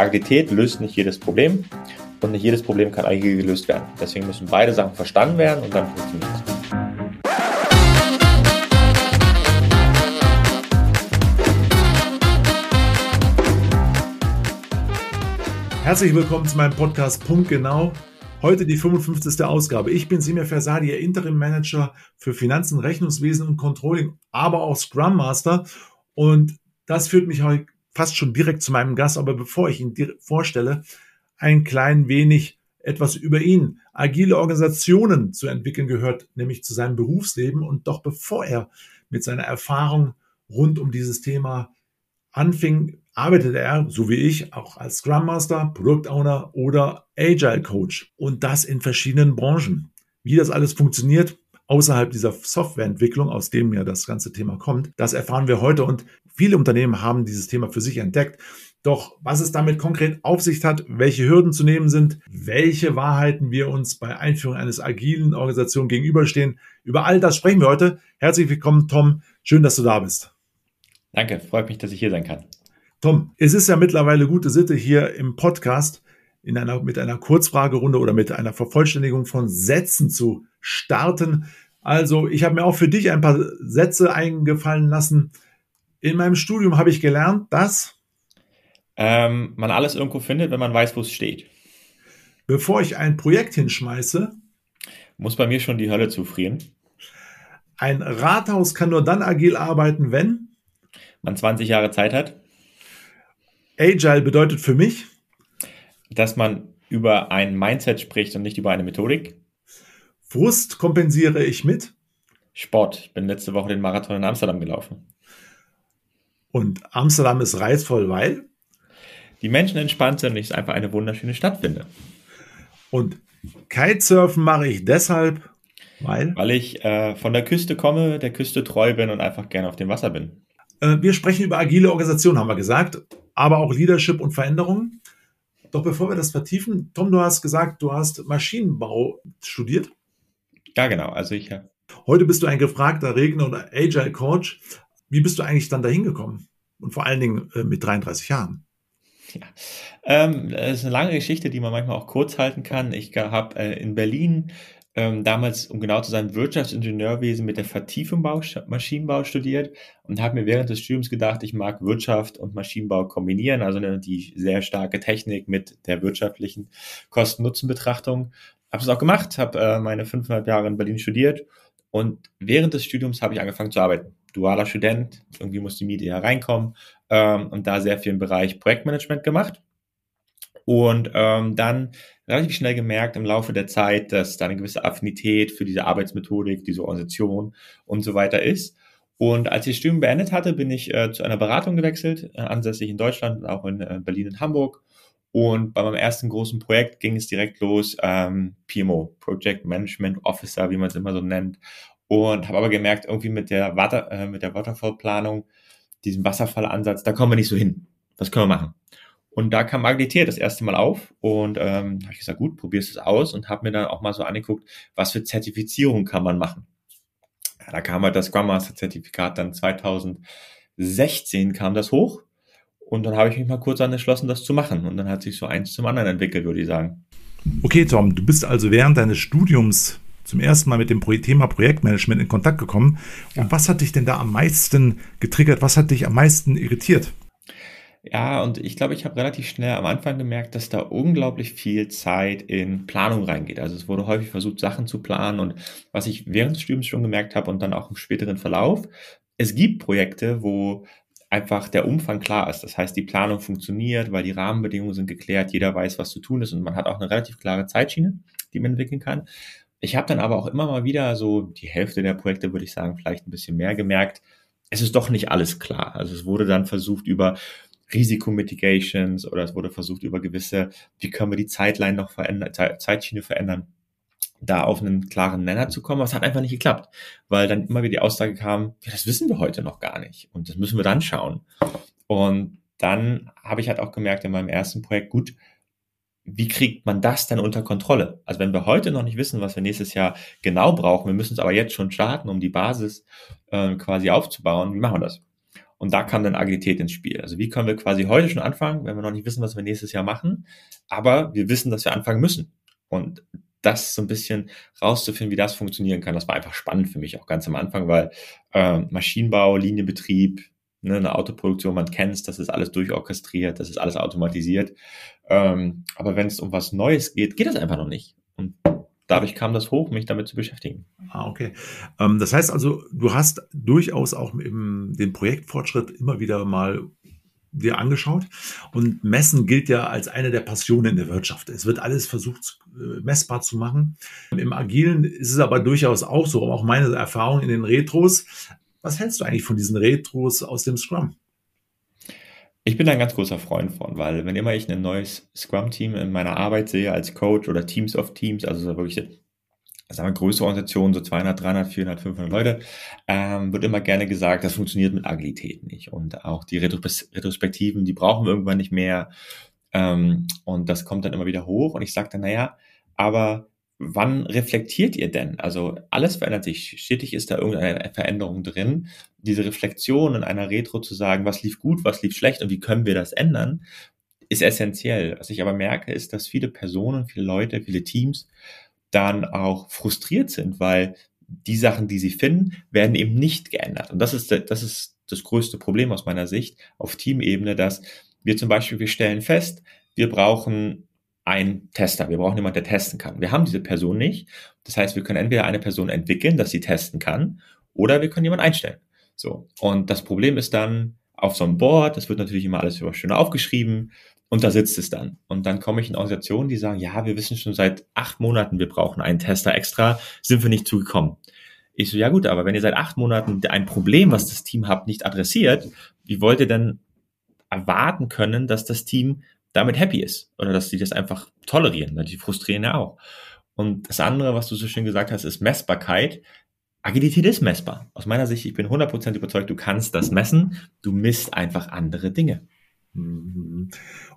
Agilität löst nicht jedes Problem und nicht jedes Problem kann agil gelöst werden. Deswegen müssen beide Sachen verstanden werden und dann funktioniert es. Herzlich willkommen zu meinem Podcast Punkt Genau. Heute die 55. Ausgabe. Ich bin Simir Fersadi, Ihr Interim Manager für Finanzen, Rechnungswesen und Controlling, aber auch Scrum Master. Und das führt mich heute fast schon direkt zu meinem Gast. Aber bevor ich ihn vorstelle, ein klein wenig etwas über ihn. Agile Organisationen zu entwickeln gehört nämlich zu seinem Berufsleben. Und doch bevor er mit seiner Erfahrung rund um dieses Thema anfing, arbeitete er, so wie ich, auch als Scrum Master, Product Owner oder Agile Coach. Und das in verschiedenen Branchen. Wie das alles funktioniert, außerhalb dieser Softwareentwicklung, aus dem ja das ganze Thema kommt, das erfahren wir heute. Und viele Unternehmen haben dieses Thema für sich entdeckt. Doch was es damit konkret auf sich hat, welche Hürden zu nehmen sind, welche Wahrheiten wir uns bei Einführung eines agilen Organisationen gegenüberstehen, über all das sprechen wir heute. Herzlich willkommen, Tom. Schön, dass du da bist. Danke, freut mich, dass ich hier sein kann. Tom, es ist ja mittlerweile gute Sitte hier im Podcast in einer, mit einer Kurzfragerunde oder mit einer Vervollständigung von Sätzen zu starten. Also ich habe mir auch für dich ein paar Sätze eingefallen lassen. In meinem Studium habe ich gelernt, dass ähm, man alles irgendwo findet, wenn man weiß, wo es steht. Bevor ich ein Projekt hinschmeiße, muss bei mir schon die Hölle zufrieren. Ein Rathaus kann nur dann agil arbeiten, wenn man 20 Jahre Zeit hat. Agile bedeutet für mich, dass man über ein Mindset spricht und nicht über eine Methodik. Frust kompensiere ich mit Sport. Ich bin letzte Woche den Marathon in Amsterdam gelaufen. Und Amsterdam ist reizvoll, weil die Menschen entspannt sind und ich es einfach eine wunderschöne Stadt finde. Und Kitesurfen mache ich deshalb, weil? Weil ich äh, von der Küste komme, der Küste treu bin und einfach gerne auf dem Wasser bin. Äh, wir sprechen über agile Organisation, haben wir gesagt, aber auch Leadership und Veränderung. Doch bevor wir das vertiefen, Tom, du hast gesagt, du hast Maschinenbau studiert. Ja, genau. Also ich ja. Heute bist du ein gefragter Redner oder Agile Coach. Wie bist du eigentlich dann dahin gekommen? Und vor allen Dingen äh, mit 33 Jahren. Ja, ähm, das ist eine lange Geschichte, die man manchmal auch kurz halten kann. Ich habe äh, in Berlin ähm, damals, um genau zu sein, Wirtschaftsingenieurwesen mit der Vertiefung Bau, Maschinenbau studiert und habe mir während des Studiums gedacht, ich mag Wirtschaft und Maschinenbau kombinieren, also die sehr starke Technik mit der wirtschaftlichen Kosten-Nutzen-Betrachtung. Habe es auch gemacht, habe äh, meine fünfeinhalb Jahre in Berlin studiert und während des Studiums habe ich angefangen zu arbeiten. Dualer Student, irgendwie muss die Miete reinkommen ähm, und da sehr viel im Bereich Projektmanagement gemacht. Und ähm, dann relativ schnell gemerkt im Laufe der Zeit, dass da eine gewisse Affinität für diese Arbeitsmethodik, diese Organisation und so weiter ist. Und als ich das Studium beendet hatte, bin ich äh, zu einer Beratung gewechselt, äh, ansässig in Deutschland, auch in äh, Berlin und Hamburg. Und bei meinem ersten großen Projekt ging es direkt los, ähm, PMO, Project Management Officer, wie man es immer so nennt. Und habe aber gemerkt, irgendwie mit der, Water, äh, mit der Waterfall-Planung, diesem Wasserfallansatz, da kommen wir nicht so hin. Was können wir machen? Und da kam Agilität das erste Mal auf und ähm, habe ich gesagt, gut, probierst es aus und habe mir dann auch mal so angeguckt, was für Zertifizierung kann man machen. Ja, da kam halt das Scrum Master Zertifikat dann 2016 kam das hoch und dann habe ich mich mal kurz entschlossen, das zu machen und dann hat sich so eins zum anderen entwickelt, würde ich sagen. Okay, Tom, du bist also während deines Studiums zum ersten Mal mit dem Thema Projektmanagement in Kontakt gekommen. Und was hat dich denn da am meisten getriggert? Was hat dich am meisten irritiert? Ja, und ich glaube, ich habe relativ schnell am Anfang gemerkt, dass da unglaublich viel Zeit in Planung reingeht. Also es wurde häufig versucht, Sachen zu planen und was ich während des Studiums schon gemerkt habe und dann auch im späteren Verlauf, es gibt Projekte, wo einfach der Umfang klar ist. Das heißt, die Planung funktioniert, weil die Rahmenbedingungen sind geklärt, jeder weiß, was zu tun ist und man hat auch eine relativ klare Zeitschiene, die man entwickeln kann. Ich habe dann aber auch immer mal wieder so die Hälfte der Projekte, würde ich sagen, vielleicht ein bisschen mehr gemerkt. Es ist doch nicht alles klar. Also es wurde dann versucht, über Risikomitigations oder es wurde versucht über gewisse, wie können wir die Zeitline noch verändern, Zeitschiene verändern, da auf einen klaren Nenner zu kommen. Aber es hat einfach nicht geklappt, weil dann immer wieder die Aussage kam, ja, das wissen wir heute noch gar nicht und das müssen wir dann schauen. Und dann habe ich halt auch gemerkt in meinem ersten Projekt, gut, wie kriegt man das denn unter Kontrolle? Also wenn wir heute noch nicht wissen, was wir nächstes Jahr genau brauchen, wir müssen es aber jetzt schon starten, um die Basis äh, quasi aufzubauen, wie machen wir das? Und da kam dann Agilität ins Spiel. Also wie können wir quasi heute schon anfangen, wenn wir noch nicht wissen, was wir nächstes Jahr machen, aber wir wissen, dass wir anfangen müssen. Und das so ein bisschen rauszufinden, wie das funktionieren kann, das war einfach spannend für mich auch ganz am Anfang, weil äh, Maschinenbau, Linienbetrieb, ne, eine Autoproduktion, man kennt es, das ist alles durchorchestriert, das ist alles automatisiert. Ähm, aber wenn es um was Neues geht, geht das einfach noch nicht. Und dadurch kam das hoch, mich damit zu beschäftigen. Ah, okay. Ähm, das heißt also, du hast durchaus auch im, den Projektfortschritt immer wieder mal dir angeschaut. Und Messen gilt ja als eine der Passionen in der Wirtschaft. Es wird alles versucht, äh, messbar zu machen. Im Agilen ist es aber durchaus auch so, auch meine Erfahrung in den Retros. Was hältst du eigentlich von diesen Retros aus dem Scrum? Ich bin ein ganz großer Freund von, weil wenn immer ich ein neues Scrum-Team in meiner Arbeit sehe als Coach oder Teams of Teams, also wirklich sagen wir, größere Organisationen, so 200, 300, 400, 500 Leute, ähm, wird immer gerne gesagt, das funktioniert mit Agilität nicht. Und auch die Retrospektiven, die brauchen wir irgendwann nicht mehr. Ähm, und das kommt dann immer wieder hoch. Und ich sage dann, naja, aber wann reflektiert ihr denn? Also alles verändert sich. Stetig ist da irgendeine Veränderung drin. Diese Reflexion in einer Retro zu sagen, was lief gut, was lief schlecht und wie können wir das ändern, ist essentiell. Was ich aber merke, ist, dass viele Personen, viele Leute, viele Teams dann auch frustriert sind, weil die Sachen, die sie finden, werden eben nicht geändert. Und das ist, das ist das größte Problem aus meiner Sicht auf Teamebene, dass wir zum Beispiel, wir stellen fest, wir brauchen einen Tester, wir brauchen jemanden, der testen kann. Wir haben diese Person nicht. Das heißt, wir können entweder eine Person entwickeln, dass sie testen kann, oder wir können jemanden einstellen. So. Und das Problem ist dann auf so einem Board, das wird natürlich immer alles über schön aufgeschrieben. Und da sitzt es dann. Und dann komme ich in Organisationen, die sagen, ja, wir wissen schon seit acht Monaten, wir brauchen einen Tester extra, sind wir nicht zugekommen. Ich so, ja gut, aber wenn ihr seit acht Monaten ein Problem, was das Team habt, nicht adressiert, wie wollt ihr denn erwarten können, dass das Team damit happy ist? Oder dass sie das einfach tolerieren? Die frustrieren ja auch. Und das andere, was du so schön gesagt hast, ist Messbarkeit. Agilität ist messbar. Aus meiner Sicht, ich bin 100% überzeugt, du kannst das messen. Du misst einfach andere Dinge. Mhm.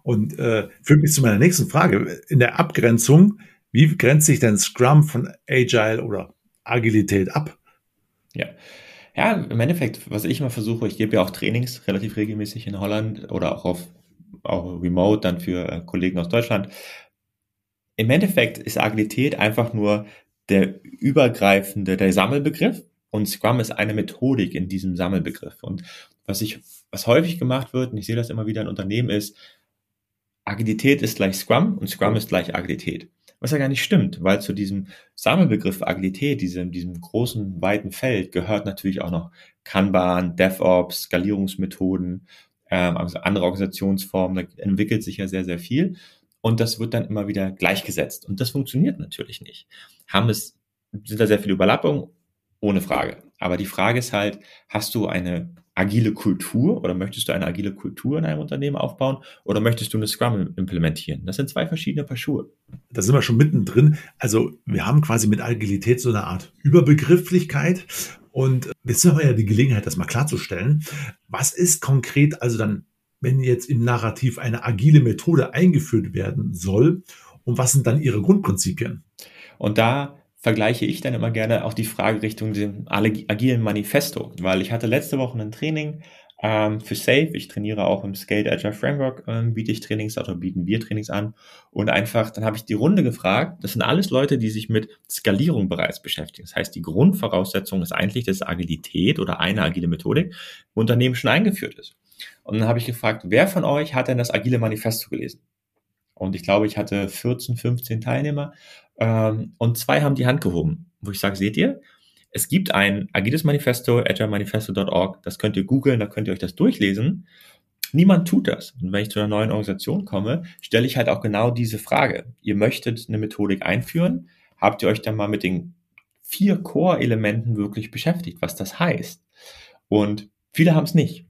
Und äh, führt mich zu meiner nächsten Frage. In der Abgrenzung, wie grenzt sich denn Scrum von Agile oder Agilität ab? Ja. Ja, im Endeffekt, was ich mal versuche, ich gebe ja auch Trainings relativ regelmäßig in Holland oder auch auf auch remote dann für äh, Kollegen aus Deutschland. Im Endeffekt ist Agilität einfach nur der übergreifende, der Sammelbegriff und Scrum ist eine Methodik in diesem Sammelbegriff. Und was ich, was häufig gemacht wird, und ich sehe das immer wieder in Unternehmen, ist, Agilität ist gleich Scrum und Scrum ist gleich Agilität. Was ja gar nicht stimmt, weil zu diesem Sammelbegriff Agilität, diesem, diesem großen, weiten Feld, gehört natürlich auch noch Kanban, DevOps, Skalierungsmethoden, ähm, also andere Organisationsformen, da entwickelt sich ja sehr, sehr viel. Und das wird dann immer wieder gleichgesetzt. Und das funktioniert natürlich nicht. Haben es, sind da sehr viele Überlappungen? Ohne Frage. Aber die Frage ist halt, hast du eine agile Kultur oder möchtest du eine agile Kultur in einem Unternehmen aufbauen oder möchtest du eine Scrum implementieren? Das sind zwei verschiedene Paar Schuhe. Da sind wir schon mittendrin. Also wir haben quasi mit Agilität so eine Art Überbegrifflichkeit und jetzt haben wir ja die Gelegenheit, das mal klarzustellen. Was ist konkret also dann, wenn jetzt im Narrativ eine agile Methode eingeführt werden soll und was sind dann ihre Grundprinzipien? Und da vergleiche ich dann immer gerne auch die Frage Richtung dem agilen Manifesto, weil ich hatte letzte Woche ein Training ähm, für Safe. Ich trainiere auch im Scaled Agile Framework, ähm, biete ich Trainings oder bieten wir Trainings an. Und einfach, dann habe ich die Runde gefragt. Das sind alles Leute, die sich mit Skalierung bereits beschäftigen. Das heißt, die Grundvoraussetzung ist eigentlich, dass Agilität oder eine agile Methodik im Unternehmen schon eingeführt ist. Und dann habe ich gefragt, wer von euch hat denn das agile Manifesto gelesen? Und ich glaube, ich hatte 14, 15 Teilnehmer ähm, und zwei haben die Hand gehoben, wo ich sage, seht ihr, es gibt ein agiles Manifesto, agilemanifesto.org, das könnt ihr googeln, da könnt ihr euch das durchlesen. Niemand tut das. Und wenn ich zu einer neuen Organisation komme, stelle ich halt auch genau diese Frage. Ihr möchtet eine Methodik einführen, habt ihr euch dann mal mit den vier Core-Elementen wirklich beschäftigt, was das heißt? Und viele haben es nicht.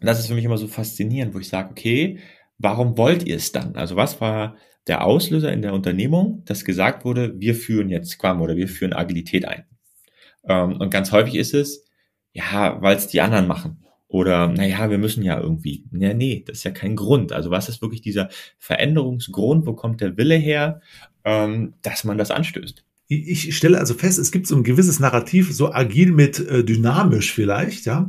Und das ist für mich immer so faszinierend, wo ich sage, okay, warum wollt ihr es dann? Also was war der Auslöser in der Unternehmung, dass gesagt wurde, wir führen jetzt Scrum oder wir führen Agilität ein. Ähm, und ganz häufig ist es, ja, weil es die anderen machen. Oder, naja, wir müssen ja irgendwie. Ja, nee, das ist ja kein Grund. Also was ist wirklich dieser Veränderungsgrund? Wo kommt der Wille her, ähm, dass man das anstößt? Ich stelle also fest, es gibt so ein gewisses Narrativ, so agil mit äh, dynamisch vielleicht, ja.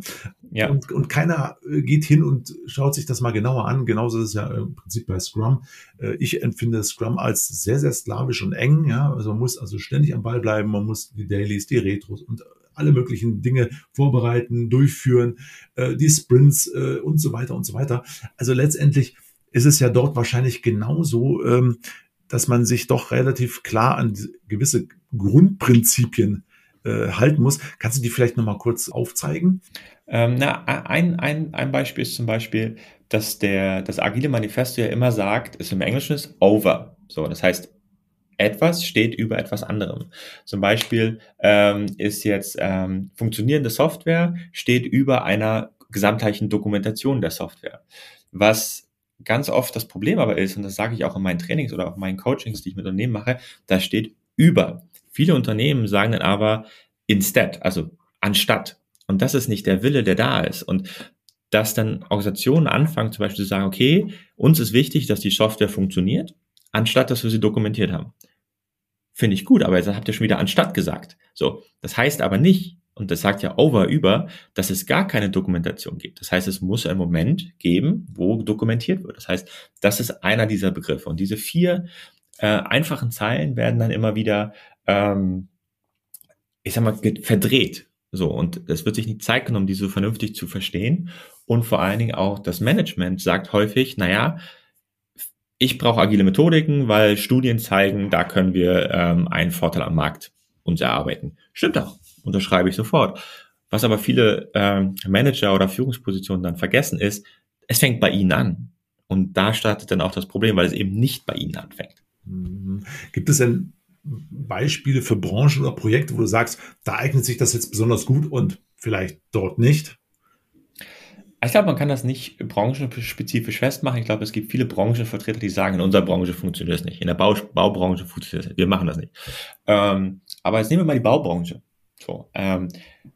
Ja. Und, und keiner äh, geht hin und schaut sich das mal genauer an. Genauso ist es ja im Prinzip bei Scrum. Äh, ich empfinde Scrum als sehr, sehr slawisch und eng. Ja, also man muss also ständig am Ball bleiben. Man muss die Dailies, die Retros und alle möglichen Dinge vorbereiten, durchführen, äh, die Sprints und so weiter und so weiter. Also letztendlich ist es ja dort wahrscheinlich genauso, ähm, dass man sich doch relativ klar an gewisse Grundprinzipien halten muss. Kannst du die vielleicht nochmal kurz aufzeigen? Ähm, na, ein, ein, ein Beispiel ist zum Beispiel, dass der, das agile Manifesto ja immer sagt, ist im Englischen ist over. So, das heißt, etwas steht über etwas anderem. Zum Beispiel ähm, ist jetzt ähm, funktionierende Software steht über einer gesamtheitlichen Dokumentation der Software. Was ganz oft das Problem aber ist, und das sage ich auch in meinen Trainings oder auch in meinen Coachings, die ich mit Unternehmen mache, da steht über. Viele Unternehmen sagen dann aber instead, also anstatt. Und das ist nicht der Wille, der da ist. Und dass dann Organisationen anfangen, zum Beispiel zu sagen, okay, uns ist wichtig, dass die Software funktioniert, anstatt dass wir sie dokumentiert haben. Finde ich gut, aber jetzt habt ihr schon wieder anstatt gesagt. So, das heißt aber nicht, und das sagt ja over über, dass es gar keine Dokumentation gibt. Das heißt, es muss einen Moment geben, wo dokumentiert wird. Das heißt, das ist einer dieser Begriffe. Und diese vier äh, einfachen Zeilen werden dann immer wieder, ähm, ich sag mal, verdreht. So, und es wird sich nicht Zeit genommen, die so vernünftig zu verstehen. Und vor allen Dingen auch das Management sagt häufig, naja, ich brauche agile Methodiken, weil Studien zeigen, da können wir ähm, einen Vorteil am Markt uns erarbeiten. Stimmt auch, unterschreibe ich sofort. Was aber viele ähm, Manager oder Führungspositionen dann vergessen ist, es fängt bei ihnen an. Und da startet dann auch das Problem, weil es eben nicht bei ihnen anfängt. Mhm. Gibt es denn Beispiele für Branchen oder Projekte, wo du sagst, da eignet sich das jetzt besonders gut und vielleicht dort nicht? Ich glaube, man kann das nicht branchenspezifisch festmachen. Ich glaube, es gibt viele Branchenvertreter, die sagen, in unserer Branche funktioniert das nicht. In der Bau Baubranche funktioniert das nicht. Wir machen das nicht. Ähm, aber jetzt nehmen wir mal die Baubranche. So, ähm,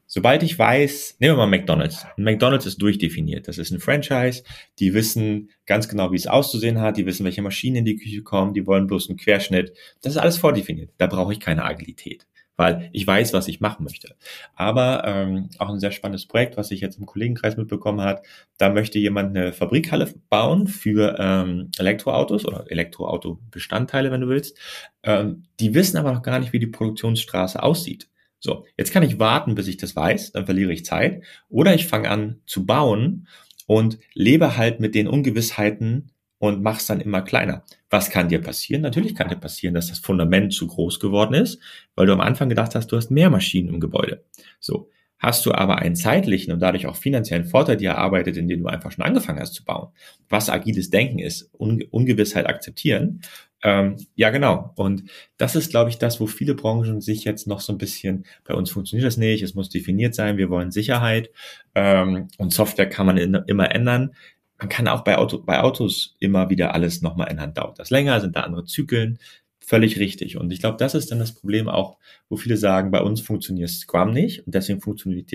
sobald ich weiß, nehmen wir mal McDonald's. McDonald's ist durchdefiniert. Das ist ein Franchise. Die wissen ganz genau, wie es auszusehen hat. Die wissen, welche Maschinen in die Küche kommen. Die wollen bloß einen Querschnitt. Das ist alles vordefiniert. Da brauche ich keine Agilität, weil ich weiß, was ich machen möchte. Aber ähm, auch ein sehr spannendes Projekt, was ich jetzt im Kollegenkreis mitbekommen hat. Da möchte jemand eine Fabrikhalle bauen für ähm, Elektroautos oder Elektroauto-Bestandteile, wenn du willst. Ähm, die wissen aber noch gar nicht, wie die Produktionsstraße aussieht. So, jetzt kann ich warten, bis ich das weiß, dann verliere ich Zeit. Oder ich fange an zu bauen und lebe halt mit den Ungewissheiten und mach's dann immer kleiner. Was kann dir passieren? Natürlich kann dir passieren, dass das Fundament zu groß geworden ist, weil du am Anfang gedacht hast, du hast mehr Maschinen im Gebäude. So. Hast du aber einen zeitlichen und dadurch auch finanziellen Vorteil dir erarbeitet, indem du einfach schon angefangen hast zu bauen, was agiles Denken ist, Ungewissheit akzeptieren, ähm, ja, genau. Und das ist, glaube ich, das, wo viele Branchen sich jetzt noch so ein bisschen, bei uns funktioniert das nicht, es muss definiert sein, wir wollen Sicherheit ähm, und Software kann man in, immer ändern. Man kann auch bei, Auto, bei Autos immer wieder alles nochmal ändern. Dauert das länger, sind da andere Zyklen, völlig richtig. Und ich glaube, das ist dann das Problem auch, wo viele sagen, bei uns funktioniert Scrum nicht und deswegen funktioniert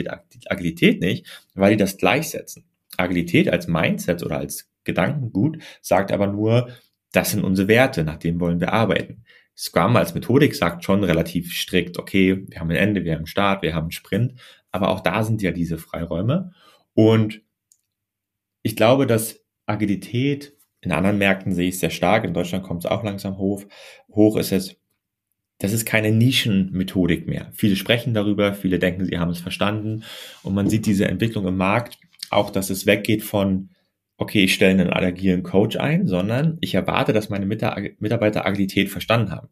Agilität nicht, weil die das gleichsetzen. Agilität als Mindset oder als Gedankengut sagt aber nur, das sind unsere Werte, nach denen wollen wir arbeiten. Scrum als Methodik sagt schon relativ strikt, okay, wir haben ein Ende, wir haben einen Start, wir haben einen Sprint, aber auch da sind ja diese Freiräume. Und ich glaube, dass Agilität in anderen Märkten sehe ich es sehr stark, in Deutschland kommt es auch langsam hoch, hoch ist es, das ist keine Nischenmethodik mehr. Viele sprechen darüber, viele denken, sie haben es verstanden und man sieht diese Entwicklung im Markt, auch dass es weggeht von okay, ich stelle einen agilen Coach ein, sondern ich erwarte, dass meine Mitarbeiter Agilität verstanden haben.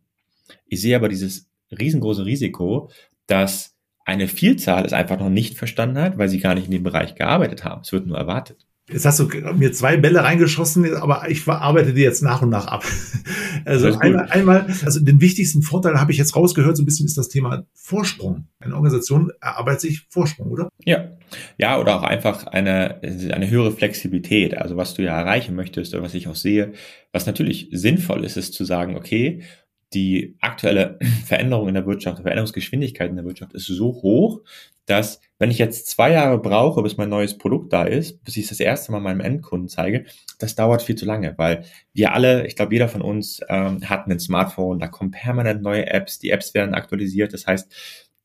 Ich sehe aber dieses riesengroße Risiko, dass eine Vielzahl es einfach noch nicht verstanden hat, weil sie gar nicht in dem Bereich gearbeitet haben. Es wird nur erwartet. Jetzt hast du mir zwei Bälle reingeschossen, aber ich arbeite die jetzt nach und nach ab. Also einmal, einmal, also den wichtigsten Vorteil habe ich jetzt rausgehört, so ein bisschen ist das Thema Vorsprung. Eine Organisation erarbeitet sich Vorsprung, oder? Ja. Ja, oder auch einfach eine, eine höhere Flexibilität. Also was du ja erreichen möchtest oder was ich auch sehe, was natürlich sinnvoll ist, ist zu sagen, okay, die aktuelle Veränderung in der Wirtschaft, die Veränderungsgeschwindigkeit in der Wirtschaft ist so hoch, dass wenn ich jetzt zwei Jahre brauche, bis mein neues Produkt da ist, bis ich es das erste Mal meinem Endkunden zeige, das dauert viel zu lange, weil wir alle, ich glaube, jeder von uns ähm, hat ein Smartphone, da kommen permanent neue Apps, die Apps werden aktualisiert. Das heißt,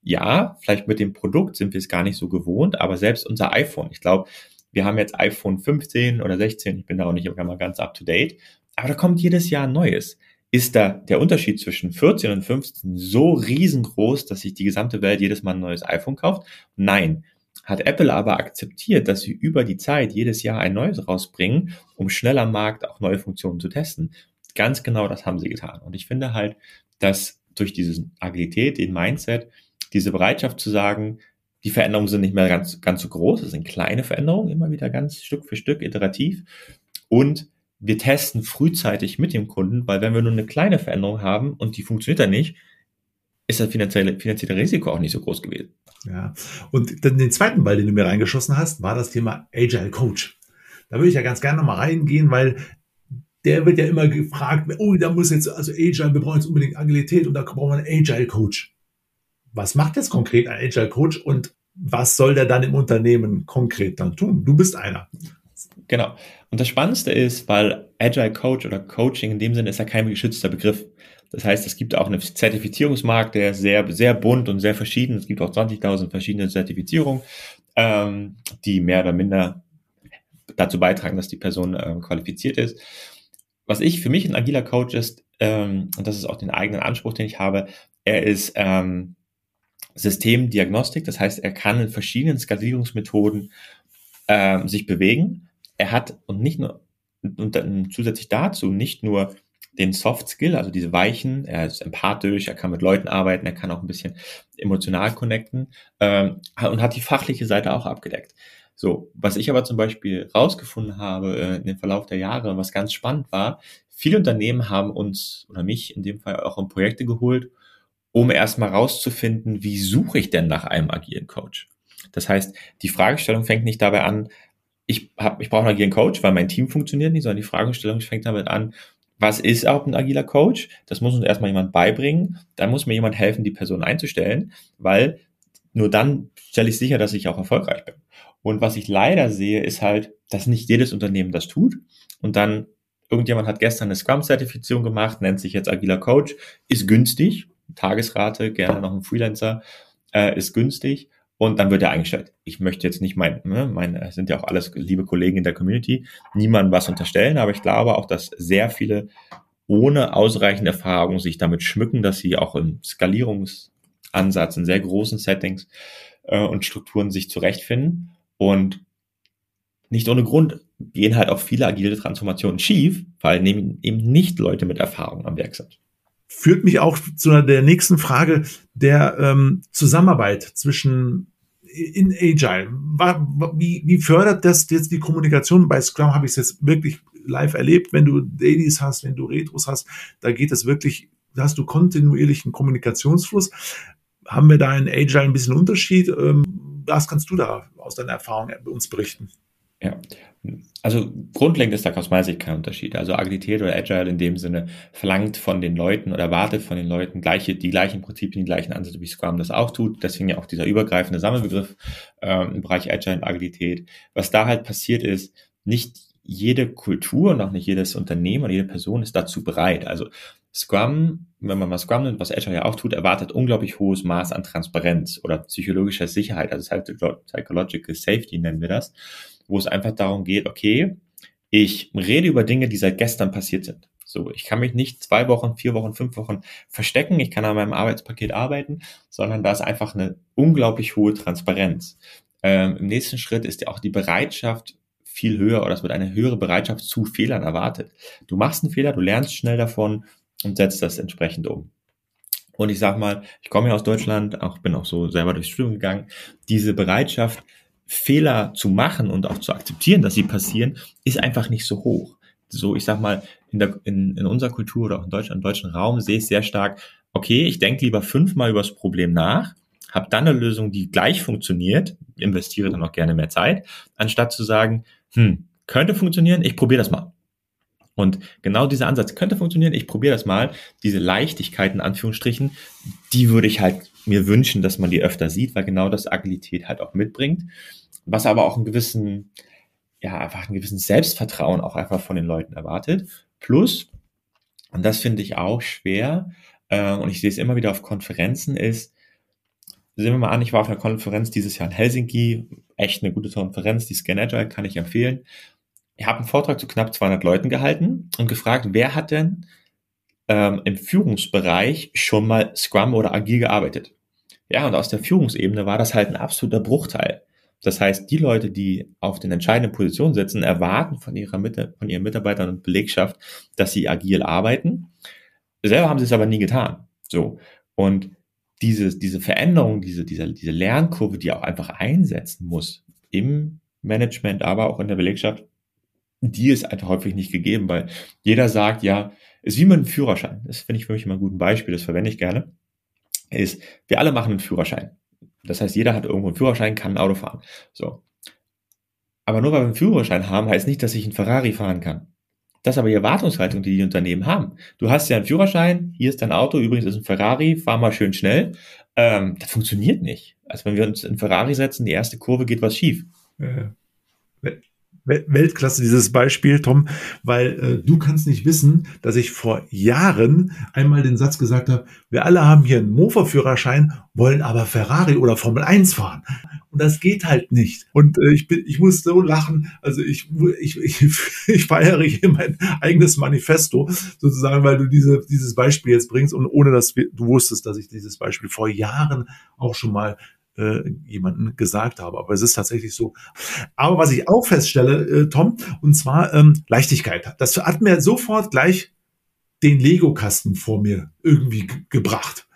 ja, vielleicht mit dem Produkt sind wir es gar nicht so gewohnt, aber selbst unser iPhone, ich glaube, wir haben jetzt iPhone 15 oder 16, ich bin da auch nicht immer ganz up to date, aber da kommt jedes Jahr ein neues. Ist da der Unterschied zwischen 14 und 15 so riesengroß, dass sich die gesamte Welt jedes Mal ein neues iPhone kauft? Nein. Hat Apple aber akzeptiert, dass sie über die Zeit jedes Jahr ein neues rausbringen, um schnell am Markt auch neue Funktionen zu testen. Ganz genau das haben sie getan. Und ich finde halt, dass durch diese Agilität, den Mindset, diese Bereitschaft zu sagen, die Veränderungen sind nicht mehr ganz, ganz so groß, es sind kleine Veränderungen, immer wieder ganz Stück für Stück iterativ. Und wir testen frühzeitig mit dem Kunden, weil wenn wir nur eine kleine Veränderung haben und die funktioniert dann nicht, ist das finanzielle, finanzielle Risiko auch nicht so groß gewesen. Ja, und dann den zweiten Ball, den du mir reingeschossen hast, war das Thema Agile Coach. Da würde ich ja ganz gerne nochmal reingehen, weil der wird ja immer gefragt, oh, da muss jetzt, also Agile, wir brauchen jetzt unbedingt Agilität und da brauchen wir einen Agile Coach. Was macht jetzt konkret ein Agile Coach und was soll der dann im Unternehmen konkret dann tun? Du bist einer. Genau. Und das Spannendste ist, weil Agile Coach oder Coaching in dem Sinne ist ja kein geschützter Begriff. Das heißt, es gibt auch einen Zertifizierungsmarkt, der ist sehr, sehr bunt und sehr verschieden. Es gibt auch 20.000 verschiedene Zertifizierungen, ähm, die mehr oder minder dazu beitragen, dass die Person ähm, qualifiziert ist. Was ich für mich ein agiler Coach ist, ähm, und das ist auch den eigenen Anspruch, den ich habe, er ist ähm, Systemdiagnostik. Das heißt, er kann in verschiedenen Skalierungsmethoden ähm, sich bewegen. Er hat und nicht nur und dann zusätzlich dazu nicht nur den Soft Skill, also diese Weichen, er ist empathisch, er kann mit Leuten arbeiten, er kann auch ein bisschen emotional connecten ähm, und hat die fachliche Seite auch abgedeckt. So, was ich aber zum Beispiel rausgefunden habe äh, in dem Verlauf der Jahre, was ganz spannend war, viele Unternehmen haben uns oder mich in dem Fall auch in Projekte geholt, um erstmal rauszufinden, wie suche ich denn nach einem agilen Coach. Das heißt, die Fragestellung fängt nicht dabei an, ich, hab, ich brauche einen agilen Coach, weil mein Team funktioniert nicht, sondern die Fragestellung fängt damit an, was ist auch ein agiler Coach? Das muss uns erstmal jemand beibringen. Dann muss mir jemand helfen, die Person einzustellen, weil nur dann stelle ich sicher, dass ich auch erfolgreich bin. Und was ich leider sehe, ist halt, dass nicht jedes Unternehmen das tut. Und dann irgendjemand hat gestern eine Scrum-Zertifizierung gemacht, nennt sich jetzt agiler Coach, ist günstig, Tagesrate, gerne noch ein Freelancer, äh, ist günstig und dann wird er eingestellt. Ich möchte jetzt nicht mein, ne, meine, sind ja auch alles liebe Kollegen in der Community, niemandem was unterstellen, aber ich glaube auch, dass sehr viele ohne ausreichende Erfahrung sich damit schmücken, dass sie auch im Skalierungsansatz in sehr großen Settings äh, und Strukturen sich zurechtfinden und nicht ohne Grund gehen halt auch viele agile Transformationen schief, weil eben nicht Leute mit Erfahrung am Werk sind führt mich auch zu der nächsten Frage der ähm, Zusammenarbeit zwischen in Agile. Wie, wie fördert das jetzt die Kommunikation? Bei Scrum habe ich es jetzt wirklich live erlebt. Wenn du Dailies hast, wenn du Retros hast, da geht es wirklich, da hast du kontinuierlichen Kommunikationsfluss. Haben wir da in Agile ein bisschen Unterschied? Ähm, was kannst du da aus deiner Erfahrung uns berichten? Ja, also grundlegend ist da aus meiner Sicht kein Unterschied. Also Agilität oder Agile in dem Sinne verlangt von den Leuten oder erwartet von den Leuten gleiche, die gleichen Prinzipien, die gleichen Ansätze, wie Scrum das auch tut. Deswegen ja auch dieser übergreifende Sammelbegriff ähm, im Bereich Agile und Agilität. Was da halt passiert ist, nicht jede Kultur und auch nicht jedes Unternehmen oder jede Person ist dazu bereit. Also Scrum, wenn man mal Scrum nimmt, was Agile ja auch tut, erwartet unglaublich hohes Maß an Transparenz oder psychologischer Sicherheit. Also Psychological Safety nennen wir das wo es einfach darum geht, okay, ich rede über Dinge, die seit gestern passiert sind. So, ich kann mich nicht zwei Wochen, vier Wochen, fünf Wochen verstecken. Ich kann an meinem Arbeitspaket arbeiten, sondern da ist einfach eine unglaublich hohe Transparenz. Ähm, Im nächsten Schritt ist ja auch die Bereitschaft viel höher oder es wird eine höhere Bereitschaft zu Fehlern erwartet. Du machst einen Fehler, du lernst schnell davon und setzt das entsprechend um. Und ich sag mal, ich komme ja aus Deutschland, auch bin auch so selber durchs Studium gegangen. Diese Bereitschaft, Fehler zu machen und auch zu akzeptieren, dass sie passieren, ist einfach nicht so hoch. So, ich sag mal, in, der, in, in unserer Kultur oder auch in Deutschland, im deutschen Raum sehe ich sehr stark, okay, ich denke lieber fünfmal über das Problem nach, habe dann eine Lösung, die gleich funktioniert, investiere dann auch gerne mehr Zeit, anstatt zu sagen, hm, könnte funktionieren, ich probiere das mal. Und genau dieser Ansatz könnte funktionieren, ich probiere das mal, diese Leichtigkeit in Anführungsstrichen, die würde ich halt mir wünschen, dass man die öfter sieht, weil genau das Agilität halt auch mitbringt. Was aber auch einen gewissen, ja, einfach einen gewissen Selbstvertrauen auch einfach von den Leuten erwartet. Plus, und das finde ich auch schwer, äh, und ich sehe es immer wieder auf Konferenzen, ist, sehen wir mal an, ich war auf einer Konferenz dieses Jahr in Helsinki, echt eine gute Konferenz, die Scan Agile kann ich empfehlen. Ich habe einen Vortrag zu knapp 200 Leuten gehalten und gefragt, wer hat denn ähm, im Führungsbereich schon mal Scrum oder Agil gearbeitet? Ja, und aus der Führungsebene war das halt ein absoluter Bruchteil. Das heißt, die Leute, die auf den entscheidenden Positionen sitzen, erwarten von ihrer Mitte, von ihren Mitarbeitern und Belegschaft, dass sie agil arbeiten. Selber haben sie es aber nie getan. So. Und diese, diese Veränderung, diese, diese, diese Lernkurve, die auch einfach einsetzen muss im Management, aber auch in der Belegschaft, die ist einfach häufig nicht gegeben, weil jeder sagt, ja, ist wie mit einem Führerschein. Das finde ich für mich immer ein gutes Beispiel, das verwende ich gerne. Ist, wir alle machen einen Führerschein. Das heißt, jeder hat irgendwo einen Führerschein, kann ein Auto fahren. So. Aber nur weil wir einen Führerschein haben, heißt nicht, dass ich einen Ferrari fahren kann. Das ist aber die Erwartungshaltung, die die Unternehmen haben. Du hast ja einen Führerschein, hier ist dein Auto, übrigens ist ein Ferrari, fahr mal schön schnell. Ähm, das funktioniert nicht. Also wenn wir uns in Ferrari setzen, die erste Kurve geht was schief. Ja. Weltklasse dieses Beispiel, Tom, weil äh, du kannst nicht wissen, dass ich vor Jahren einmal den Satz gesagt habe, wir alle haben hier einen Mofa-Führerschein, wollen aber Ferrari oder Formel 1 fahren. Und das geht halt nicht. Und äh, ich bin, ich muss so lachen. Also ich, ich, ich, ich feiere hier mein eigenes Manifesto sozusagen, weil du diese, dieses Beispiel jetzt bringst und ohne dass du wusstest, dass ich dieses Beispiel vor Jahren auch schon mal äh, jemanden gesagt habe. Aber es ist tatsächlich so. Aber was ich auch feststelle, äh, Tom, und zwar ähm, Leichtigkeit. Das hat mir sofort gleich den Lego-Kasten vor mir irgendwie gebracht.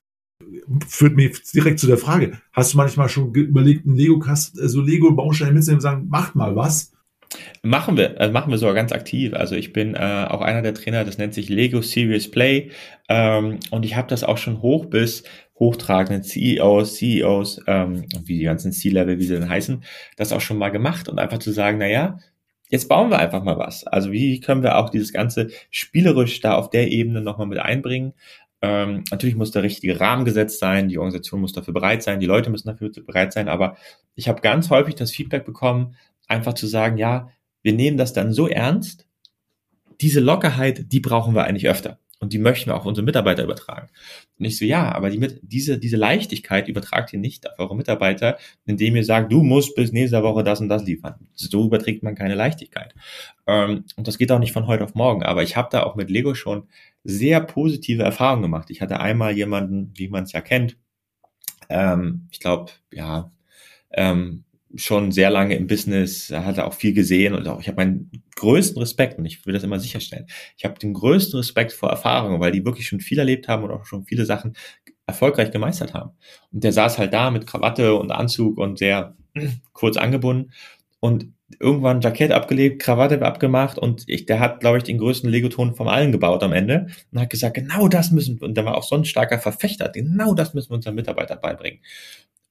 Führt mich direkt zu der Frage, hast du manchmal schon überlegt, einen Lego-Kasten, so also Lego-Baustein mitzunehmen und sagen, macht mal was? Machen wir, also machen wir sogar ganz aktiv. Also ich bin äh, auch einer der Trainer, das nennt sich Lego Serious Play. Ähm, und ich habe das auch schon hoch bis hochtragenden CEOs, CEOs, ähm, wie die ganzen C-Level, wie sie denn heißen, das auch schon mal gemacht und einfach zu sagen, na ja, jetzt bauen wir einfach mal was. Also wie können wir auch dieses ganze spielerisch da auf der Ebene nochmal mit einbringen? Ähm, natürlich muss der richtige Rahmen gesetzt sein, die Organisation muss dafür bereit sein, die Leute müssen dafür bereit sein, aber ich habe ganz häufig das Feedback bekommen, einfach zu sagen, ja, wir nehmen das dann so ernst, diese Lockerheit, die brauchen wir eigentlich öfter. Und die möchten wir auch unsere Mitarbeiter übertragen. Und ich so, ja, aber die, diese, diese Leichtigkeit übertragt ihr nicht auf eure Mitarbeiter, indem ihr sagt, du musst bis nächste Woche das und das liefern. So überträgt man keine Leichtigkeit. Ähm, und das geht auch nicht von heute auf morgen. Aber ich habe da auch mit Lego schon sehr positive Erfahrungen gemacht. Ich hatte einmal jemanden, wie man es ja kennt, ähm, ich glaube, ja, ähm, schon sehr lange im Business, er hatte auch viel gesehen und auch ich habe meinen größten Respekt und ich will das immer sicherstellen. Ich habe den größten Respekt vor Erfahrungen, weil die wirklich schon viel erlebt haben und auch schon viele Sachen erfolgreich gemeistert haben. Und der saß halt da mit Krawatte und Anzug und sehr kurz angebunden und irgendwann Jackett abgelegt, Krawatte abgemacht und ich, der hat, glaube ich, den größten Legoton von allen gebaut am Ende und hat gesagt, genau das müssen, und der war auch so ein starker Verfechter, genau das müssen wir unseren Mitarbeitern beibringen.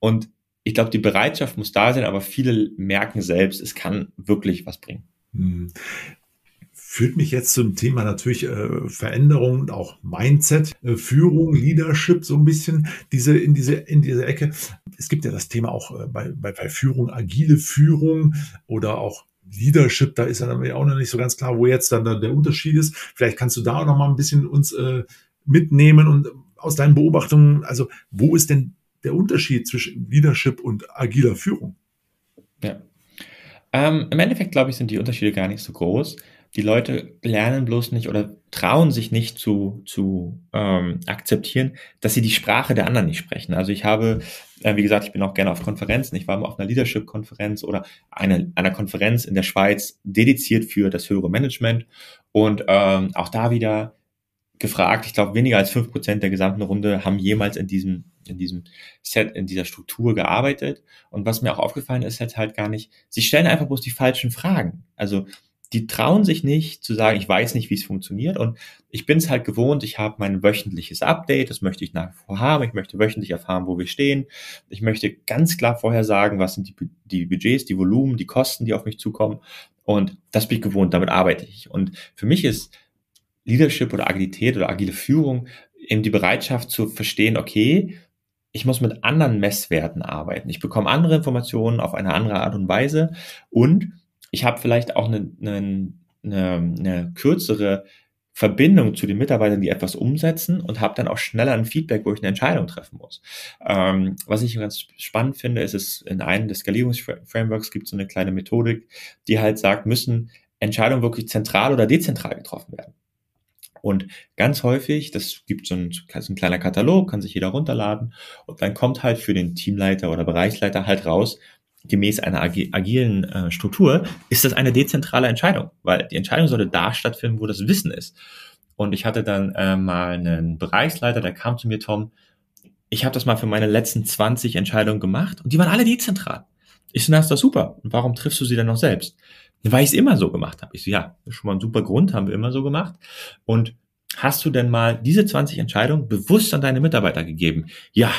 Und ich glaube, die Bereitschaft muss da sein, aber viele merken selbst, es kann wirklich was bringen. Hm. Führt mich jetzt zum Thema natürlich äh, Veränderung und auch Mindset, äh, Führung, Leadership, so ein bisschen diese in diese in diese Ecke. Es gibt ja das Thema auch äh, bei, bei, bei Führung, agile Führung oder auch Leadership, da ist ja dann auch noch nicht so ganz klar, wo jetzt dann der Unterschied ist. Vielleicht kannst du da auch noch mal ein bisschen uns äh, mitnehmen und aus deinen Beobachtungen, also wo ist denn der Unterschied zwischen Leadership und agiler Führung? Ja. Ähm, Im Endeffekt, glaube ich, sind die Unterschiede gar nicht so groß. Die Leute lernen bloß nicht oder trauen sich nicht zu, zu ähm, akzeptieren, dass sie die Sprache der anderen nicht sprechen. Also ich habe, äh, wie gesagt, ich bin auch gerne auf Konferenzen. Ich war mal auf einer Leadership-Konferenz oder einer, einer Konferenz in der Schweiz dediziert für das höhere Management. Und ähm, auch da wieder gefragt, ich glaube, weniger als fünf Prozent der gesamten Runde haben jemals in diesem, in diesem Set, in dieser Struktur gearbeitet. Und was mir auch aufgefallen ist, halt halt gar nicht, sie stellen einfach bloß die falschen Fragen. Also die trauen sich nicht zu sagen, ich weiß nicht, wie es funktioniert. Und ich bin es halt gewohnt, ich habe mein wöchentliches Update, das möchte ich nach wie vor haben. Ich möchte wöchentlich erfahren, wo wir stehen. Ich möchte ganz klar vorher sagen, was sind die, die Budgets, die Volumen, die Kosten, die auf mich zukommen. Und das bin ich gewohnt, damit arbeite ich. Und für mich ist Leadership oder Agilität oder agile Führung eben die Bereitschaft zu verstehen, okay, ich muss mit anderen Messwerten arbeiten. Ich bekomme andere Informationen auf eine andere Art und Weise und ich habe vielleicht auch eine, eine, eine, kürzere Verbindung zu den Mitarbeitern, die etwas umsetzen und habe dann auch schneller ein Feedback, wo ich eine Entscheidung treffen muss. Ähm, was ich ganz spannend finde, ist es in einem des Skalierungsframeworks gibt es so eine kleine Methodik, die halt sagt, müssen Entscheidungen wirklich zentral oder dezentral getroffen werden. Und ganz häufig, das gibt so ein, so ein kleiner Katalog, kann sich jeder runterladen und dann kommt halt für den Teamleiter oder Bereichsleiter halt raus, gemäß einer agilen äh, Struktur, ist das eine dezentrale Entscheidung, weil die Entscheidung sollte da stattfinden, wo das Wissen ist. Und ich hatte dann äh, mal einen Bereichsleiter, der kam zu mir, Tom, ich habe das mal für meine letzten 20 Entscheidungen gemacht und die waren alle dezentral. Ich so, na, ist das super. Und warum triffst du sie dann noch selbst? Weil ich es immer so gemacht habe. Ich so, ja, schon mal ein super Grund, haben wir immer so gemacht. Und hast du denn mal diese 20 Entscheidungen bewusst an deine Mitarbeiter gegeben? Ja,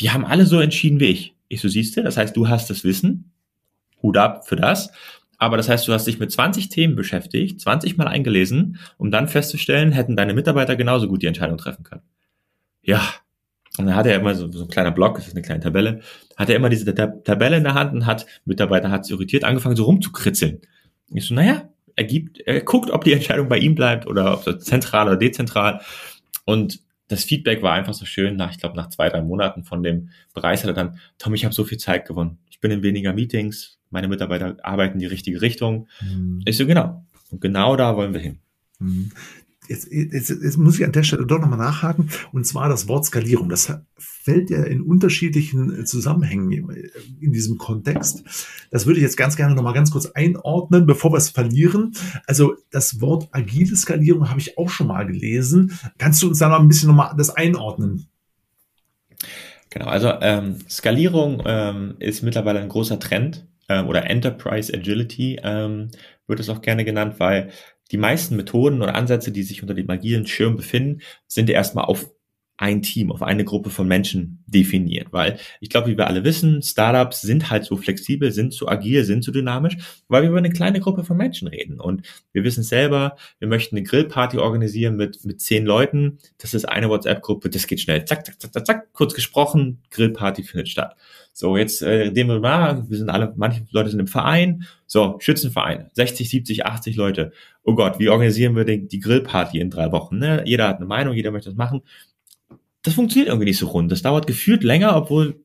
die haben alle so entschieden wie ich. Ich so, siehst du, das heißt, du hast das Wissen. Hut ab für das. Aber das heißt, du hast dich mit 20 Themen beschäftigt, 20 Mal eingelesen, um dann festzustellen, hätten deine Mitarbeiter genauso gut die Entscheidung treffen können. Ja. Und dann hat er immer so, so ein kleiner Block, das ist eine kleine Tabelle, hat er immer diese Tabelle in der Hand und hat, Mitarbeiter hat sich irritiert, angefangen so rumzukritzeln. Ich so, naja, er gibt, er guckt, ob die Entscheidung bei ihm bleibt oder ob das zentral oder dezentral. Und das Feedback war einfach so schön, nach, ich glaube, nach zwei, drei Monaten von dem Bereichsleiter dann, Tom, ich habe so viel Zeit gewonnen. Ich bin in weniger Meetings, meine Mitarbeiter arbeiten in die richtige Richtung. Mhm. Ich so, genau. Und genau da wollen wir hin. Jetzt, jetzt, jetzt muss ich an der Stelle doch nochmal nachhaken, und zwar das Wort Skalierung. Das fällt ja in unterschiedlichen Zusammenhängen in diesem Kontext. Das würde ich jetzt ganz gerne nochmal ganz kurz einordnen, bevor wir es verlieren. Also das Wort agile Skalierung habe ich auch schon mal gelesen. Kannst du uns da noch ein bisschen nochmal das einordnen? Genau, also ähm, Skalierung ähm, ist mittlerweile ein großer Trend ähm, oder Enterprise Agility ähm, wird es auch gerne genannt, weil die meisten Methoden oder Ansätze, die sich unter dem agilen Schirm befinden, sind erstmal auf ein Team, auf eine Gruppe von Menschen definiert. Weil ich glaube, wie wir alle wissen, Startups sind halt so flexibel, sind so agil, sind so dynamisch, weil wir über eine kleine Gruppe von Menschen reden. Und wir wissen selber, wir möchten eine Grillparty organisieren mit, mit zehn Leuten. Das ist eine WhatsApp-Gruppe, das geht schnell. Zack, zack, zack, zack, zack, kurz gesprochen, Grillparty findet statt. So, jetzt äh, dem wir mal, wir sind alle, manche Leute sind im Verein, so, Schützenverein, 60, 70, 80 Leute. Oh Gott, wie organisieren wir die, die Grillparty in drei Wochen? Ne? Jeder hat eine Meinung, jeder möchte das machen. Das funktioniert irgendwie nicht so rund. Das dauert gefühlt länger, obwohl,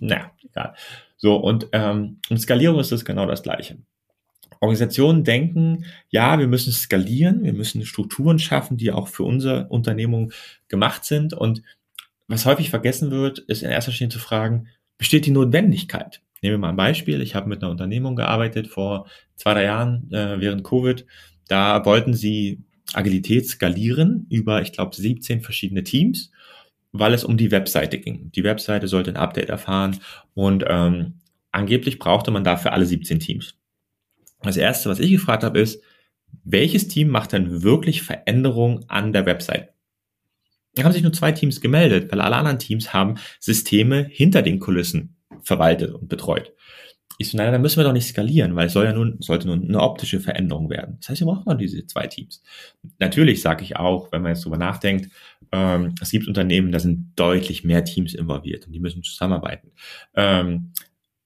naja, egal. So, und ähm, und Skalierung ist das genau das Gleiche. Organisationen denken, ja, wir müssen skalieren, wir müssen Strukturen schaffen, die auch für unsere Unternehmung gemacht sind. Und was häufig vergessen wird, ist in erster Linie zu fragen, besteht die Notwendigkeit. Nehmen wir mal ein Beispiel. Ich habe mit einer Unternehmung gearbeitet vor zwei, drei Jahren äh, während Covid. Da wollten sie Agilität skalieren über, ich glaube, 17 verschiedene Teams, weil es um die Webseite ging. Die Webseite sollte ein Update erfahren und ähm, angeblich brauchte man dafür alle 17 Teams. Das erste, was ich gefragt habe, ist, welches Team macht denn wirklich Veränderungen an der Website? Haben sich nur zwei Teams gemeldet, weil alle anderen Teams haben Systeme hinter den Kulissen verwaltet und betreut. Ich so, naja, dann müssen wir doch nicht skalieren, weil es soll ja nun, sollte nun eine optische Veränderung werden. Das heißt, wir brauchen noch diese zwei Teams. Natürlich sage ich auch, wenn man jetzt drüber nachdenkt, ähm, es gibt Unternehmen, da sind deutlich mehr Teams involviert und die müssen zusammenarbeiten. Ähm,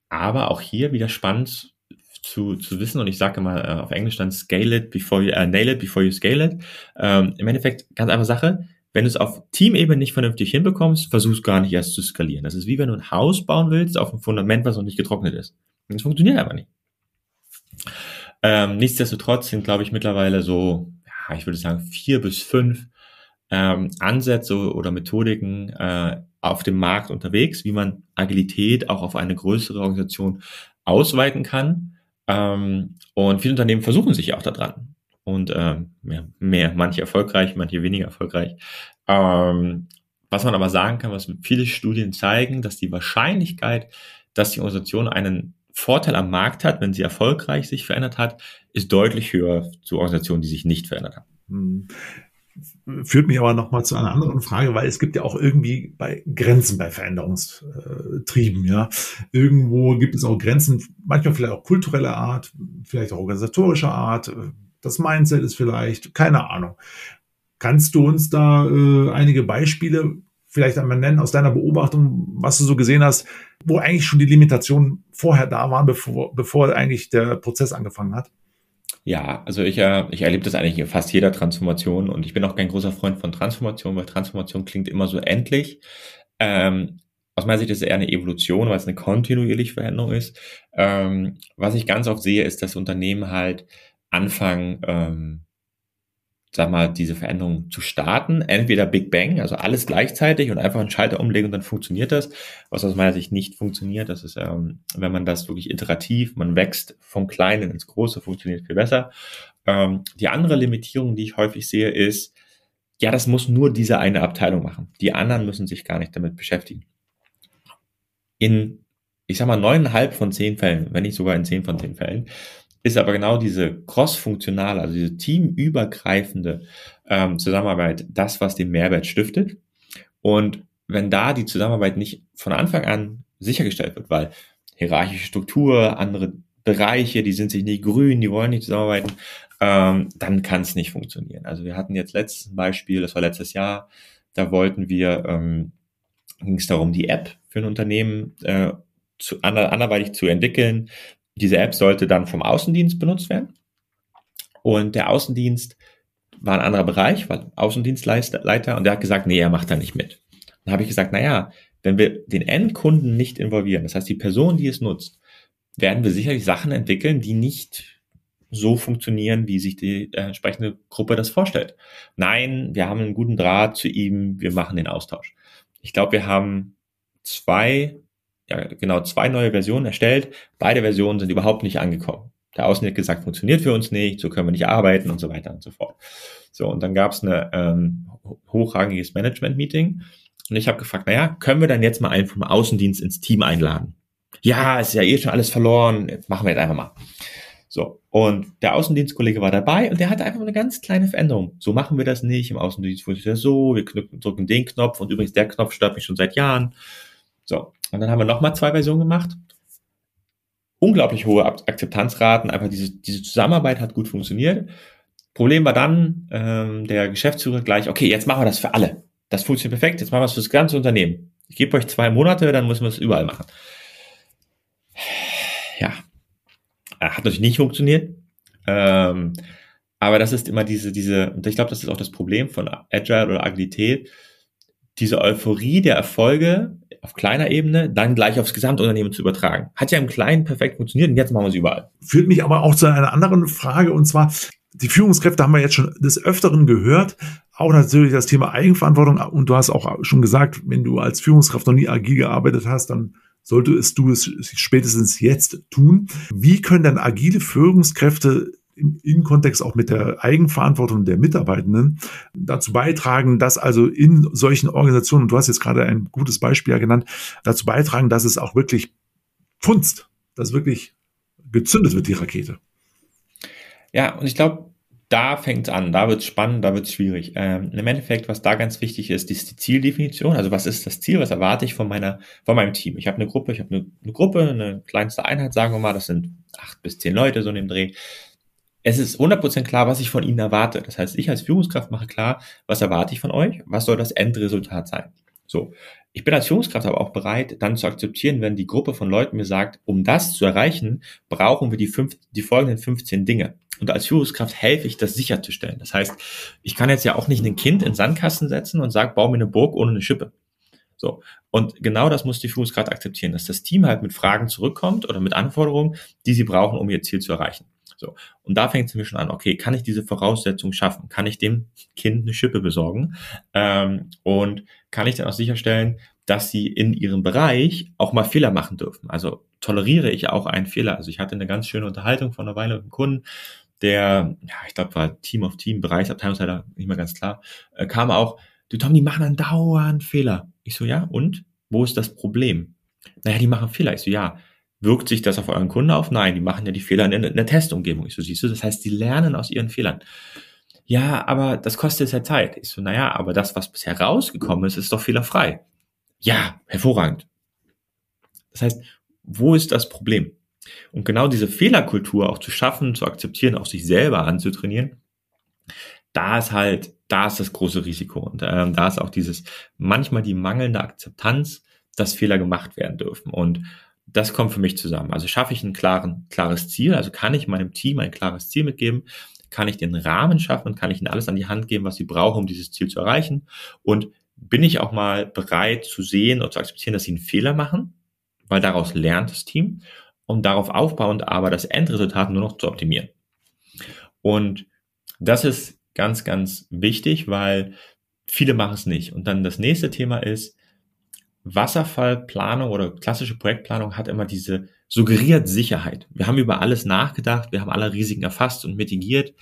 aber auch hier wieder spannend zu, zu wissen, und ich sage mal äh, auf Englisch dann scale it before you, uh, nail it before you scale it. Ähm, Im Endeffekt ganz einfach Sache, wenn du es auf Teamebene nicht vernünftig hinbekommst, versuchst gar nicht erst zu skalieren. Das ist wie wenn du ein Haus bauen willst auf einem Fundament, was noch nicht getrocknet ist. Das funktioniert aber nicht. Ähm, nichtsdestotrotz sind, glaube ich, mittlerweile so, ja, ich würde sagen, vier bis fünf ähm, Ansätze oder Methodiken äh, auf dem Markt unterwegs, wie man Agilität auch auf eine größere Organisation ausweiten kann. Ähm, und viele Unternehmen versuchen sich auch daran und ähm, ja, mehr, manche erfolgreich, manche weniger erfolgreich. Ähm, was man aber sagen kann, was viele Studien zeigen, dass die Wahrscheinlichkeit, dass die Organisation einen Vorteil am Markt hat, wenn sie erfolgreich sich verändert hat, ist deutlich höher zu Organisationen, die sich nicht verändert haben. Hm. Führt mich aber nochmal zu einer anderen Frage, weil es gibt ja auch irgendwie bei Grenzen bei Veränderungstrieben, ja. Irgendwo gibt es auch Grenzen, manchmal vielleicht auch kultureller Art, vielleicht auch organisatorischer Art, das Mindset ist vielleicht, keine Ahnung. Kannst du uns da äh, einige Beispiele vielleicht einmal nennen aus deiner Beobachtung, was du so gesehen hast, wo eigentlich schon die Limitationen vorher da waren, bevor, bevor eigentlich der Prozess angefangen hat? Ja, also ich, äh, ich erlebe das eigentlich in fast jeder Transformation und ich bin auch kein großer Freund von Transformation, weil Transformation klingt immer so endlich. Ähm, aus meiner Sicht ist es eher eine Evolution, weil es eine kontinuierliche Veränderung ist. Ähm, was ich ganz oft sehe, ist, dass Unternehmen halt anfangen, ähm, sag mal, diese Veränderung zu starten. Entweder Big Bang, also alles gleichzeitig und einfach einen Schalter umlegen und dann funktioniert das. Was aus meiner Sicht nicht funktioniert, das ist, ähm, wenn man das wirklich iterativ, man wächst vom Kleinen ins Große, funktioniert viel besser. Ähm, die andere Limitierung, die ich häufig sehe, ist, ja, das muss nur diese eine Abteilung machen. Die anderen müssen sich gar nicht damit beschäftigen. In, ich sag mal, neuneinhalb von zehn Fällen, wenn nicht sogar in zehn von zehn Fällen, ist aber genau diese cross-funktionale, also diese teamübergreifende ähm, Zusammenarbeit das, was den Mehrwert stiftet. Und wenn da die Zusammenarbeit nicht von Anfang an sichergestellt wird, weil hierarchische Struktur, andere Bereiche, die sind sich nicht grün, die wollen nicht zusammenarbeiten, ähm, dann kann es nicht funktionieren. Also wir hatten jetzt letztes Beispiel, das war letztes Jahr, da wollten wir, ähm, ging es darum, die App für ein Unternehmen äh, zu, anderweitig zu entwickeln, diese App sollte dann vom Außendienst benutzt werden. Und der Außendienst war ein anderer Bereich, war Außendienstleiter und der hat gesagt, nee, er macht da nicht mit. Dann habe ich gesagt, na ja, wenn wir den Endkunden nicht involvieren, das heißt die Person, die es nutzt, werden wir sicherlich Sachen entwickeln, die nicht so funktionieren, wie sich die äh, entsprechende Gruppe das vorstellt. Nein, wir haben einen guten Draht zu ihm, wir machen den Austausch. Ich glaube, wir haben zwei ja, genau zwei neue Versionen erstellt. Beide Versionen sind überhaupt nicht angekommen. Der Außen hat gesagt, funktioniert für uns nicht, so können wir nicht arbeiten und so weiter und so fort. So, und dann gab es ein ähm, hochrangiges Management-Meeting und ich habe gefragt, naja, können wir dann jetzt mal einen vom Außendienst ins Team einladen? Ja, ist ja eh schon alles verloren, machen wir jetzt einfach mal. So, und der Außendienstkollege war dabei und der hatte einfach eine ganz kleine Veränderung. So machen wir das nicht, im Außendienst funktioniert das so, wir drücken den Knopf und übrigens der Knopf stört mich schon seit Jahren. So, und dann haben wir nochmal zwei Versionen gemacht. Unglaublich hohe Akzeptanzraten, einfach diese, diese Zusammenarbeit hat gut funktioniert. Problem war dann, ähm, der Geschäftsführer gleich, okay, jetzt machen wir das für alle. Das funktioniert perfekt, jetzt machen wir es für das ganze Unternehmen. Ich gebe euch zwei Monate, dann müssen wir es überall machen. Ja, hat natürlich nicht funktioniert. Ähm, aber das ist immer diese, diese, und ich glaube, das ist auch das Problem von Agile oder Agilität, diese Euphorie der Erfolge auf kleiner Ebene dann gleich aufs Gesamtunternehmen zu übertragen. Hat ja im Kleinen perfekt funktioniert und jetzt machen wir es überall. Führt mich aber auch zu einer anderen Frage und zwar, die Führungskräfte haben wir jetzt schon des Öfteren gehört, auch natürlich das Thema Eigenverantwortung und du hast auch schon gesagt, wenn du als Führungskraft noch nie agil gearbeitet hast, dann solltest du es spätestens jetzt tun. Wie können dann agile Führungskräfte im, im Kontext auch mit der Eigenverantwortung der Mitarbeitenden dazu beitragen, dass also in solchen Organisationen, du hast jetzt gerade ein gutes Beispiel ja genannt, dazu beitragen, dass es auch wirklich funzt, dass wirklich gezündet wird, die Rakete. Ja, und ich glaube, da fängt es an, da wird es spannend, da wird es schwierig. Ähm, Im Endeffekt, was da ganz wichtig ist, ist die Zieldefinition. Also was ist das Ziel, was erwarte ich von meiner, von meinem Team? Ich habe eine Gruppe, ich habe eine, eine, Gruppe, eine kleinste Einheit, sagen wir mal, das sind acht bis zehn Leute so in dem Dreh es ist 100% klar, was ich von Ihnen erwarte. Das heißt, ich als Führungskraft mache klar, was erwarte ich von euch, was soll das Endresultat sein. So, ich bin als Führungskraft aber auch bereit, dann zu akzeptieren, wenn die Gruppe von Leuten mir sagt, um das zu erreichen, brauchen wir die, fünf, die folgenden 15 Dinge. Und als Führungskraft helfe ich, das sicherzustellen. Das heißt, ich kann jetzt ja auch nicht ein Kind in Sandkasten setzen und sagen, bau mir eine Burg ohne eine Schippe. So. Und genau das muss die Führungskraft akzeptieren, dass das Team halt mit Fragen zurückkommt oder mit Anforderungen, die sie brauchen, um ihr Ziel zu erreichen. So. Und da fängt es mir schon an, okay, kann ich diese Voraussetzung schaffen? Kann ich dem Kind eine Schippe besorgen? Ähm, und kann ich dann auch sicherstellen, dass sie in ihrem Bereich auch mal Fehler machen dürfen? Also toleriere ich auch einen Fehler. Also ich hatte eine ganz schöne Unterhaltung von einer Weile mit einem Kunden, der, ja, ich glaube, war Team of Team, Bereichsabteilungsleiter, nicht mehr ganz klar, äh, kam auch, du Tom, die machen dann dauernd Fehler. Ich so, ja, und? Wo ist das Problem? Naja, die machen Fehler. Ich so, ja, Wirkt sich das auf euren Kunden auf? Nein, die machen ja die Fehler in, der Testumgebung. Ich so, siehst du, das heißt, die lernen aus ihren Fehlern. Ja, aber das kostet ja Zeit. Ich so, naja, aber das, was bisher rausgekommen ist, ist doch fehlerfrei. Ja, hervorragend. Das heißt, wo ist das Problem? Und genau diese Fehlerkultur auch zu schaffen, zu akzeptieren, auch sich selber anzutrainieren, da ist halt, da ist das große Risiko. Und ähm, da ist auch dieses manchmal die mangelnde Akzeptanz, dass Fehler gemacht werden dürfen. Und das kommt für mich zusammen. Also schaffe ich ein klaren, klares Ziel, also kann ich meinem Team ein klares Ziel mitgeben, kann ich den Rahmen schaffen und kann ich ihnen alles an die Hand geben, was sie brauchen, um dieses Ziel zu erreichen. Und bin ich auch mal bereit zu sehen und zu akzeptieren, dass sie einen Fehler machen, weil daraus lernt das Team, um darauf aufbauend aber das Endresultat nur noch zu optimieren. Und das ist ganz, ganz wichtig, weil viele machen es nicht. Und dann das nächste Thema ist, Wasserfallplanung oder klassische Projektplanung hat immer diese suggeriert Sicherheit. Wir haben über alles nachgedacht, wir haben alle Risiken erfasst und mitigiert.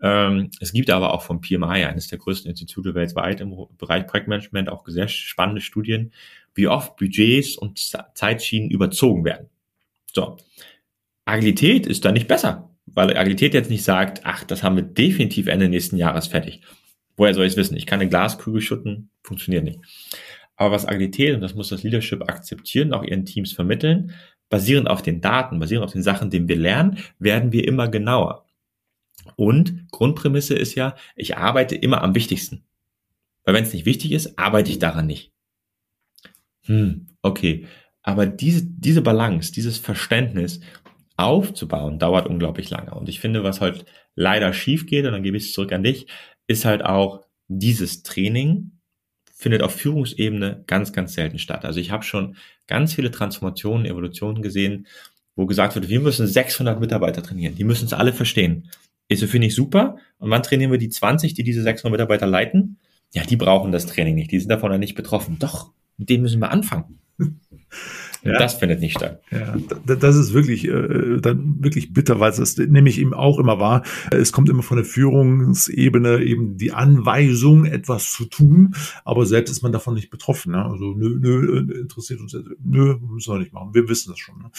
Ähm, es gibt aber auch vom PMI, eines der größten Institute weltweit im Bereich Projektmanagement, auch sehr spannende Studien, wie oft Budgets und Zeitschienen überzogen werden. So. Agilität ist da nicht besser, weil Agilität jetzt nicht sagt, ach, das haben wir definitiv Ende nächsten Jahres fertig. Woher soll ich es wissen? Ich kann eine Glaskugel schütten, funktioniert nicht. Aber was Agilität, und das muss das Leadership akzeptieren, auch ihren Teams vermitteln, basierend auf den Daten, basierend auf den Sachen, die wir lernen, werden wir immer genauer. Und Grundprämisse ist ja, ich arbeite immer am wichtigsten. Weil wenn es nicht wichtig ist, arbeite ich daran nicht. Hm, okay. Aber diese, diese Balance, dieses Verständnis aufzubauen, dauert unglaublich lange. Und ich finde, was halt leider schief geht, und dann gebe ich es zurück an dich, ist halt auch dieses Training, findet auf Führungsebene ganz, ganz selten statt. Also ich habe schon ganz viele Transformationen, Evolutionen gesehen, wo gesagt wird, wir müssen 600 Mitarbeiter trainieren. Die müssen es alle verstehen. Ist finde ich super. Und wann trainieren wir die 20, die diese 600 Mitarbeiter leiten? Ja, die brauchen das Training nicht. Die sind davon ja nicht betroffen. Doch, mit denen müssen wir anfangen. Ja. Das findet nicht statt. Ja, das ist wirklich, äh, dann wirklich bitter, weil es nämlich eben auch immer war. Es kommt immer von der Führungsebene eben die Anweisung, etwas zu tun, aber selbst ist man davon nicht betroffen. Ne? Also nö, nö, interessiert uns, nö, müssen wir nicht machen. Wir wissen das schon. Ne?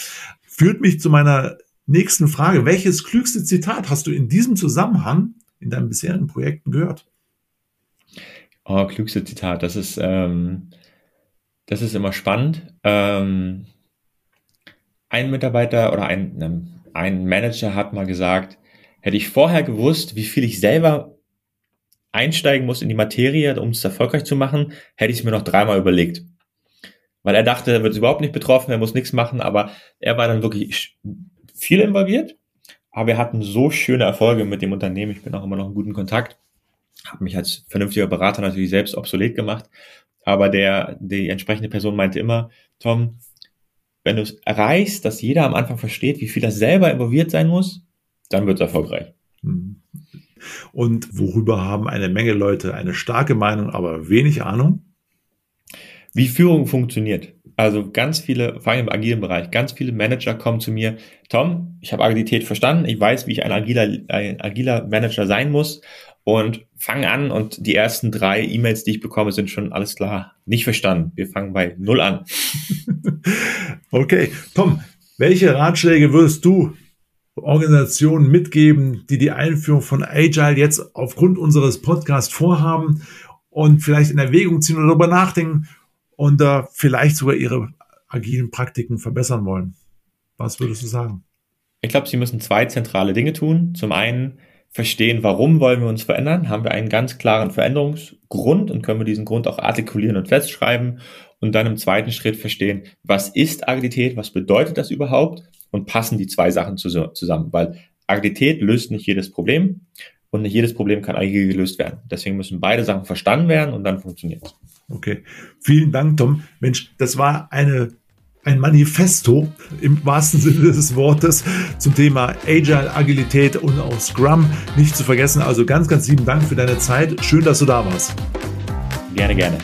Führt mich zu meiner nächsten Frage. Welches klügste Zitat hast du in diesem Zusammenhang in deinen bisherigen Projekten gehört? Oh, klügste Zitat, das ist, ähm, das ist immer spannend. Ähm, ein Mitarbeiter oder ein, ne, ein Manager hat mal gesagt, hätte ich vorher gewusst, wie viel ich selber einsteigen muss in die Materie, um es erfolgreich zu machen, hätte ich es mir noch dreimal überlegt. Weil er dachte, er wird überhaupt nicht betroffen, er muss nichts machen, aber er war dann wirklich viel involviert. Aber wir hatten so schöne Erfolge mit dem Unternehmen. Ich bin auch immer noch in guten Kontakt. Habe mich als vernünftiger Berater natürlich selbst obsolet gemacht aber der, die entsprechende Person meinte immer, Tom, wenn du es erreichst, dass jeder am Anfang versteht, wie viel er selber involviert sein muss, dann wird es erfolgreich. Mhm. Und worüber haben eine Menge Leute eine starke Meinung, aber wenig Ahnung? Wie Führung funktioniert. Also ganz viele, vor allem im agilen Bereich, ganz viele Manager kommen zu mir, Tom, ich habe Agilität verstanden, ich weiß, wie ich ein agiler, ein agiler Manager sein muss und fange an und die ersten drei E-Mails, die ich bekomme, sind schon alles klar nicht verstanden. Wir fangen bei Null an. okay, Tom, welche Ratschläge würdest du Organisationen mitgeben, die die Einführung von Agile jetzt aufgrund unseres Podcasts vorhaben und vielleicht in Erwägung ziehen oder darüber nachdenken und uh, vielleicht sogar ihre agilen Praktiken verbessern wollen? Was würdest du sagen? Ich glaube, sie müssen zwei zentrale Dinge tun. Zum einen verstehen, warum wollen wir uns verändern, haben wir einen ganz klaren Veränderungsgrund und können wir diesen Grund auch artikulieren und festschreiben und dann im zweiten Schritt verstehen, was ist Agilität, was bedeutet das überhaupt und passen die zwei Sachen zusammen, weil Agilität löst nicht jedes Problem und nicht jedes Problem kann agil gelöst werden. Deswegen müssen beide Sachen verstanden werden und dann funktioniert es. Okay, vielen Dank, Tom. Mensch, das war eine ein Manifesto im wahrsten Sinne des Wortes zum Thema Agile, Agilität und auch Scrum. Nicht zu vergessen, also ganz, ganz lieben Dank für deine Zeit. Schön, dass du da warst. Gerne, gerne.